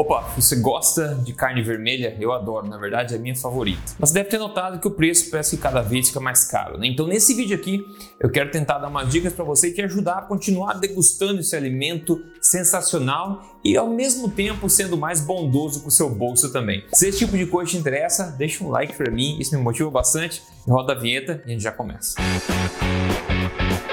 Opa, você gosta de carne vermelha? Eu adoro, na verdade é a minha favorita. Mas deve ter notado que o preço parece que cada vez fica mais caro, né? Então nesse vídeo aqui eu quero tentar dar umas dicas para você te ajudar a continuar degustando esse alimento sensacional e ao mesmo tempo sendo mais bondoso com o seu bolso também. Se esse tipo de coisa te interessa, deixa um like para mim, isso me motiva bastante. Roda a vinheta e a gente já começa. Música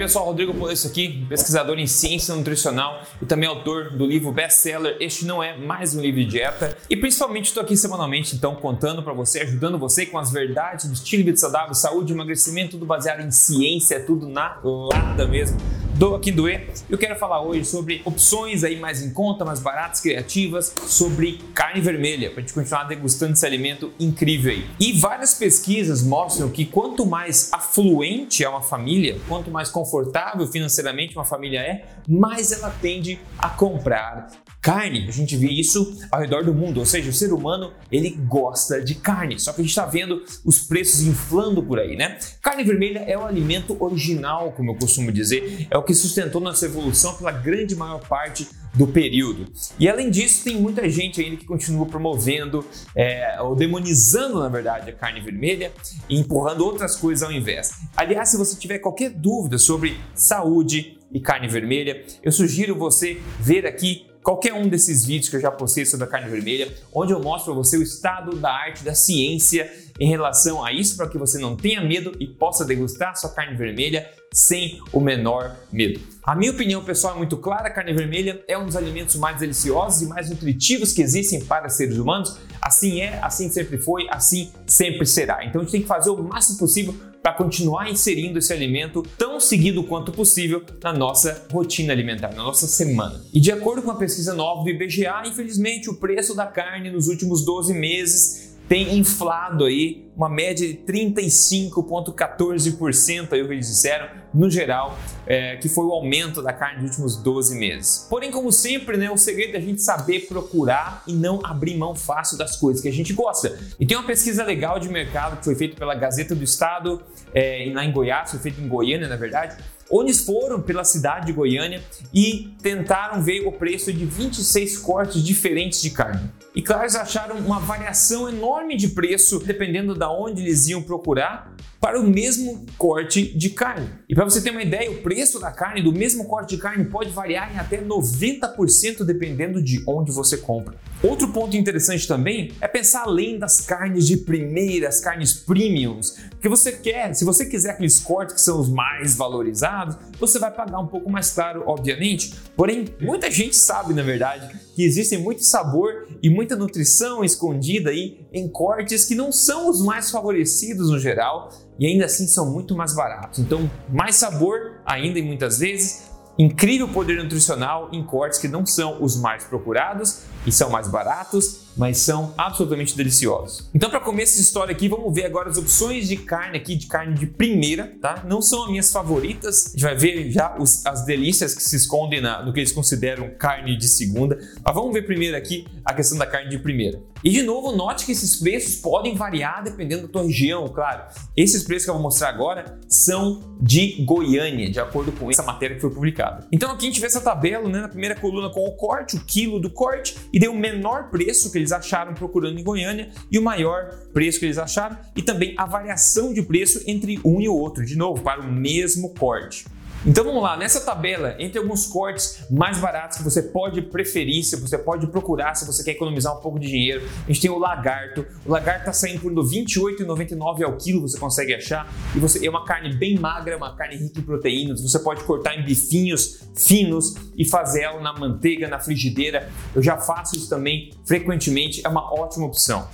pessoal? Rodrigo Polesso aqui, pesquisador em ciência nutricional e também autor do livro best-seller Este Não É Mais Um Livro de Dieta. E principalmente estou aqui semanalmente, então, contando para você, ajudando você com as verdades do estilo de vida saudável, saúde, emagrecimento, tudo baseado em ciência, tudo na lata mesmo do Aqui do E. Eu quero falar hoje sobre opções aí mais em conta, mais baratas, criativas, sobre carne vermelha, para a gente continuar degustando esse alimento incrível aí. E várias pesquisas mostram que quanto mais afluente é uma família, quanto mais confortável financeiramente uma família é, mais ela tende a comprar carne. A gente vê isso ao redor do mundo, ou seja, o ser humano ele gosta de carne. Só que a gente está vendo os preços inflando por aí, né? Carne vermelha é o alimento original, como eu costumo dizer, é o que sustentou nossa evolução pela grande maior parte do período. E além disso, tem muita gente ainda que continua promovendo é, ou demonizando, na verdade, a carne vermelha e empurrando outras coisas ao invés. Aliás, se você tiver qualquer dúvida sobre saúde e carne vermelha, eu sugiro você ver aqui qualquer um desses vídeos que eu já postei sobre a carne vermelha, onde eu mostro para você o estado da arte, da ciência em relação a isso, para que você não tenha medo e possa degustar sua carne vermelha sem o menor medo. A minha opinião pessoal é muito clara: a carne vermelha é um dos alimentos mais deliciosos e mais nutritivos que existem para seres humanos. Assim é, assim sempre foi, assim sempre será. Então a gente tem que fazer o máximo possível para continuar inserindo esse alimento tão seguido quanto possível na nossa rotina alimentar, na nossa semana. E de acordo com a pesquisa nova do IBGA, infelizmente o preço da carne nos últimos 12 meses tem inflado aí uma média de 35,14%, aí o que eles disseram, no geral, é, que foi o aumento da carne nos últimos 12 meses. Porém, como sempre, né, o segredo é a gente saber procurar e não abrir mão fácil das coisas que a gente gosta. E tem uma pesquisa legal de mercado que foi feita pela Gazeta do Estado, é, lá em Goiás, foi feita em Goiânia, na verdade, onde foram pela cidade de Goiânia e tentaram ver o preço de 26 cortes diferentes de carne. E claro, eles acharam uma variação enorme de preço dependendo da onde eles iam procurar para o mesmo corte de carne. E para você ter uma ideia, o preço da carne do mesmo corte de carne pode variar em até 90% dependendo de onde você compra. Outro ponto interessante também é pensar além das carnes de primeira, as carnes premiums, que você quer, se você quiser aqueles cortes que são os mais valorizados, você vai pagar um pouco mais caro, obviamente. Porém, muita gente sabe, na verdade, que existe muito sabor e muita nutrição escondida aí em cortes que não são os mais favorecidos no geral e ainda assim são muito mais baratos. Então, mais sabor ainda e muitas vezes incrível poder nutricional em cortes que não são os mais procurados e são mais baratos, mas são absolutamente deliciosos. Então, para comer essa história aqui, vamos ver agora as opções de carne aqui, de carne de primeira, tá? Não são as minhas favoritas, a gente vai ver já os, as delícias que se escondem na, no que eles consideram carne de segunda, mas vamos ver primeiro aqui a questão da carne de primeira. E de novo, note que esses preços podem variar dependendo da tua região, claro. Esses preços que eu vou mostrar agora são de Goiânia, de acordo com essa matéria que foi publicada. Então aqui a gente vê essa tabela, né, na primeira coluna com o corte, o quilo do corte, e deu o menor preço que eles acharam procurando em Goiânia e o maior preço que eles acharam, e também a variação de preço entre um e o outro, de novo, para o mesmo corte. Então vamos lá, nessa tabela, entre alguns cortes mais baratos que você pode preferir, se você pode procurar, se você quer economizar um pouco de dinheiro, a gente tem o lagarto. O lagarto está saindo por R$ 28,99 ao quilo, você consegue achar. E você é uma carne bem magra, uma carne rica em proteínas. Você pode cortar em bifinhos finos e fazer ela na manteiga, na frigideira. Eu já faço isso também frequentemente, é uma ótima opção.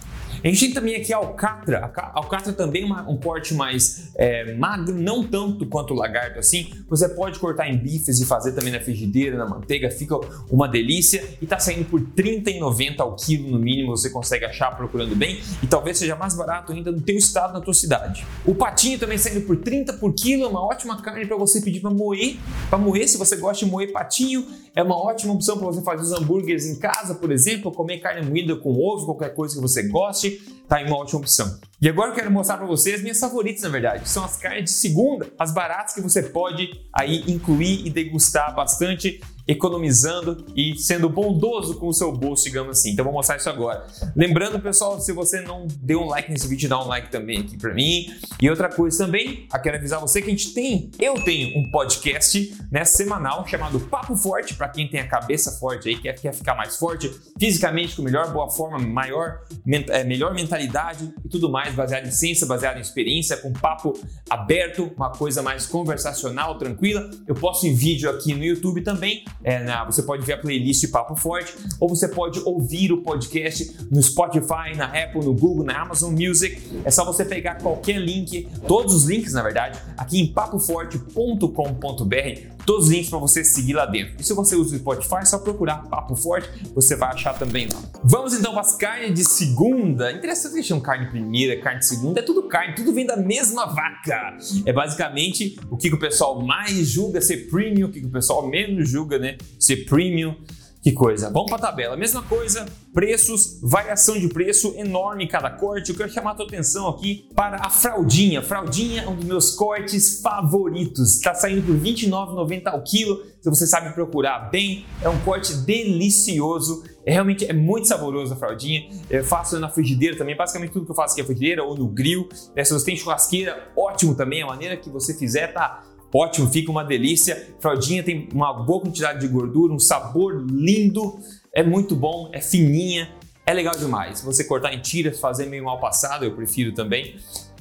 A gente tem também aqui a alcatra. A alcatra também é um corte mais é, magro, não tanto quanto o lagarto assim. Você pode cortar em bifes e fazer também na frigideira, na manteiga, fica uma delícia e tá saindo por R$ 30,90 ao quilo no mínimo, você consegue achar procurando bem e talvez seja mais barato ainda no teu estado, na tua cidade. O patinho também saindo por 30 por quilo, é uma ótima carne para você pedir para moer, para moer se você gosta de moer patinho, é uma ótima opção para você fazer os hambúrgueres em casa, por exemplo, comer carne moída com ovo, qualquer coisa que você goste, tá aí uma ótima opção. E agora eu quero mostrar para vocês minhas favoritas, na verdade. São as carnes de segunda, as baratas que você pode aí incluir e degustar bastante economizando e sendo bondoso com o seu bolso, digamos assim. Então vou mostrar isso agora. Lembrando, pessoal, se você não deu um like nesse vídeo, dá um like também aqui para mim. E outra coisa também, eu quero avisar você que a gente tem, eu tenho um podcast né, semanal chamado Papo Forte, para quem tem a cabeça forte aí, quer, quer ficar mais forte fisicamente, com melhor boa forma, maior, é, melhor mentalidade e tudo mais, baseado em ciência, baseado em experiência, com papo aberto, uma coisa mais conversacional, tranquila. Eu posto em vídeo aqui no YouTube também. É, na, você pode ver a playlist Papo Forte, ou você pode ouvir o podcast no Spotify, na Apple, no Google, na Amazon Music. É só você pegar qualquer link, todos os links, na verdade, aqui em papoforte.com.br todos os links para você seguir lá dentro. E se você usa o Spotify, é só procurar Papo Forte, você vai achar também lá. Vamos então para as carnes de segunda. Interessante que chamam carne primeira, carne de segunda, é tudo carne, tudo vem da mesma vaca. É basicamente o que o pessoal mais julga ser premium, o que o pessoal menos julga, né, ser premium. Que coisa. Vamos para a tabela. Mesma coisa, preços, variação de preço enorme cada corte. Eu quero chamar a tua atenção aqui para a fraldinha. Fraldinha é um dos meus cortes favoritos. Está saindo por R$ 29,90 ao quilo. Se você sabe procurar bem, é um corte delicioso. É, realmente é muito saboroso a fraldinha. Eu faço na frigideira também. Basicamente tudo que eu faço aqui é frigideira ou no grill. É, se você tem churrasqueira, ótimo também. A maneira que você fizer tá ótimo, fica uma delícia. Fraldinha tem uma boa quantidade de gordura, um sabor lindo, é muito bom, é fininha, é legal demais. Você cortar em tiras, fazer meio mal passado, eu prefiro também.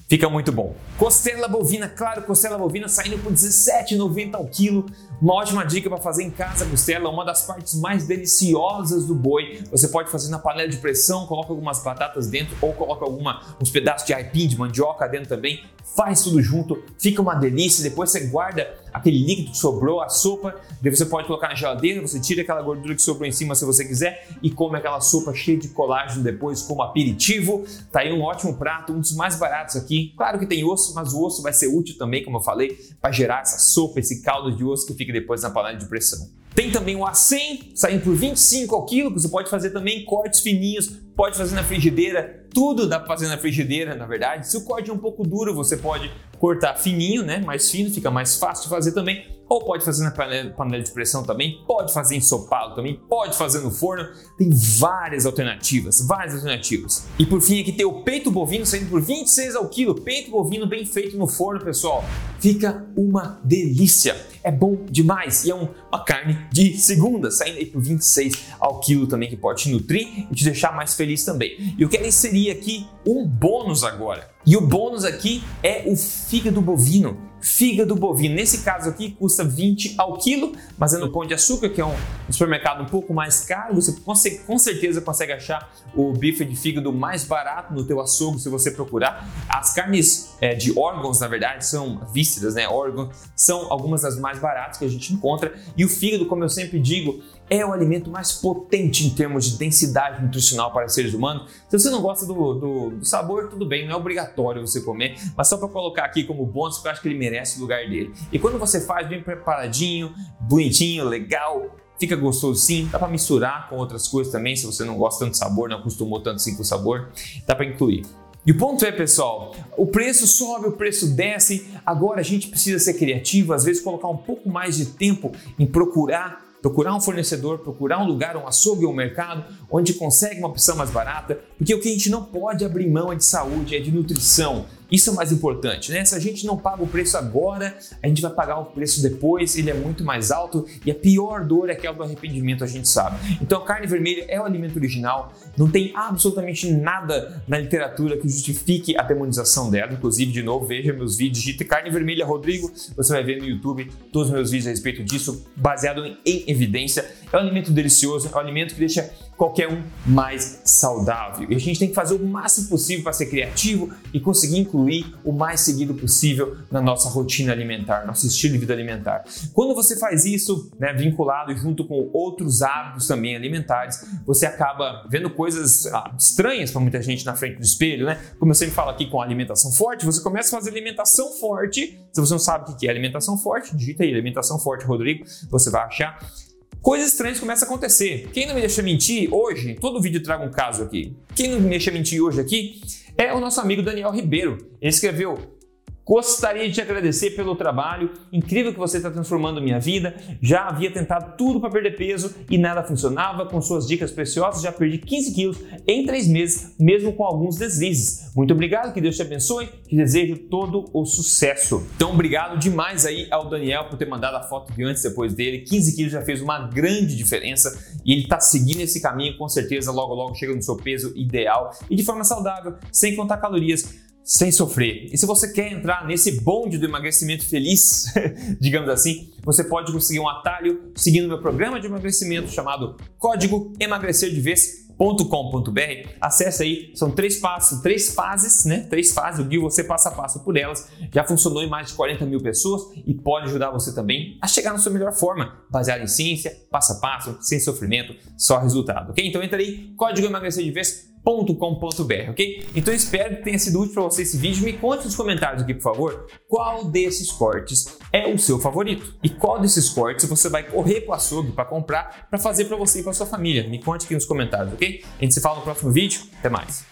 Fica muito bom. Costela bovina, claro, costela bovina saindo por R$17,90 ao quilo. Uma ótima dica para fazer em casa costela, uma das partes mais deliciosas do boi. Você pode fazer na panela de pressão, coloca algumas batatas dentro ou coloca alguma, uns pedaços de aipim, de mandioca dentro também. Faz tudo junto, fica uma delícia. Depois você guarda aquele líquido que sobrou, a sopa, daí você pode colocar na geladeira, você tira aquela gordura que sobrou em cima se você quiser e come aquela sopa cheia de colágeno depois como aperitivo. Tá aí um ótimo prato, um dos mais baratos aqui. Claro que tem osso, mas o osso vai ser útil também, como eu falei, para gerar essa sopa, esse caldo de osso que fica depois na panela de pressão. Tem também o A100, saindo por 25 ao quilo, que você pode fazer também cortes fininhos, pode fazer na frigideira, tudo dá para fazer na frigideira, na verdade. Se o corte é um pouco duro, você pode cortar fininho, né? Mais fino, fica mais fácil de fazer também ou pode fazer na panela de pressão também, pode fazer ensopado também, pode fazer no forno. Tem várias alternativas, várias alternativas. E por fim aqui tem o peito bovino saindo por 26 ao quilo. Peito bovino bem feito no forno, pessoal. Fica uma delícia. É bom demais e é um, uma carne de segunda, saindo aí por 26 ao quilo também que pode te nutrir e te deixar mais feliz também. E eu quero inserir aqui um bônus agora. E o bônus aqui é o fígado bovino fígado bovino. Nesse caso aqui custa 20 ao quilo, mas é no Pão de Açúcar, que é um supermercado um pouco mais caro. Você com certeza consegue achar o bife de fígado mais barato no teu açougue se você procurar. As carnes é, de órgãos, na verdade, são vísceras, né? Órgãos são algumas das mais baratas que a gente encontra. E o fígado, como eu sempre digo, é o alimento mais potente em termos de densidade nutricional para seres humanos. Se você não gosta do, do, do sabor, tudo bem, não é obrigatório você comer, mas só para colocar aqui como bônus, porque eu acho que ele merece o lugar dele. E quando você faz bem preparadinho, bonitinho, legal, fica gostoso sim, dá para misturar com outras coisas também, se você não gosta tanto do sabor, não acostumou tanto assim com o sabor, dá para incluir. E o ponto é, pessoal, o preço sobe, o preço desce, agora a gente precisa ser criativo, às vezes colocar um pouco mais de tempo em procurar procurar um fornecedor, procurar um lugar, um açougue ou um mercado onde consegue uma opção mais barata, porque o que a gente não pode abrir mão é de saúde, é de nutrição. Isso é o mais importante, né? Se a gente não paga o preço agora, a gente vai pagar o preço depois, ele é muito mais alto e a pior dor é aquela do arrependimento, a gente sabe. Então a carne vermelha é o alimento original, não tem absolutamente nada na literatura que justifique a demonização dela. Inclusive, de novo, veja meus vídeos, de carne vermelha Rodrigo, você vai ver no YouTube todos os meus vídeos a respeito disso, baseado em evidência. É um alimento delicioso, é um alimento que deixa qualquer um mais saudável. E a gente tem que fazer o máximo possível para ser criativo e conseguir incluir o mais seguido possível na nossa rotina alimentar, nosso estilo de vida alimentar. Quando você faz isso, né, vinculado junto com outros hábitos também alimentares, você acaba vendo coisas ah, estranhas para muita gente na frente do espelho, né? Como eu sempre falo aqui com alimentação forte, você começa a fazer alimentação forte. Se você não sabe o que é alimentação forte, digita aí alimentação forte, Rodrigo, você vai achar coisas estranhas começam a acontecer. Quem não me deixa mentir hoje, todo vídeo traga um caso aqui. Quem não me deixa mentir hoje aqui é o nosso amigo Daniel Ribeiro. Ele escreveu Gostaria de te agradecer pelo trabalho incrível que você está transformando minha vida. Já havia tentado tudo para perder peso e nada funcionava. Com suas dicas preciosas, já perdi 15 quilos em 3 meses, mesmo com alguns deslizes. Muito obrigado, que Deus te abençoe. Te desejo todo o sucesso. Então, obrigado demais aí ao Daniel por ter mandado a foto de antes e depois dele. 15 quilos já fez uma grande diferença e ele está seguindo esse caminho. Com certeza, logo, logo chega no seu peso ideal e de forma saudável, sem contar calorias sem sofrer. E se você quer entrar nesse bonde do emagrecimento feliz, digamos assim, você pode conseguir um atalho seguindo meu programa de emagrecimento chamado Código Emagrecer de Vez com.br. Acesse aí, são três passos, três fases, né? Três fases, eu guio você passo a passo por elas. Já funcionou em mais de 40 mil pessoas e pode ajudar você também a chegar na sua melhor forma, baseado em ciência, passo a passo, sem sofrimento, só resultado, ok? Então entra aí, código emagrecer de vez com.br, ok? Então espero que tenha sido útil para você esse vídeo. Me conte nos comentários aqui, por favor, qual desses cortes é o seu favorito e qual desses cortes você vai correr para o açougue para comprar para fazer para você e para sua família. Me conte aqui nos comentários, ok? A gente se fala no próximo vídeo. Até mais.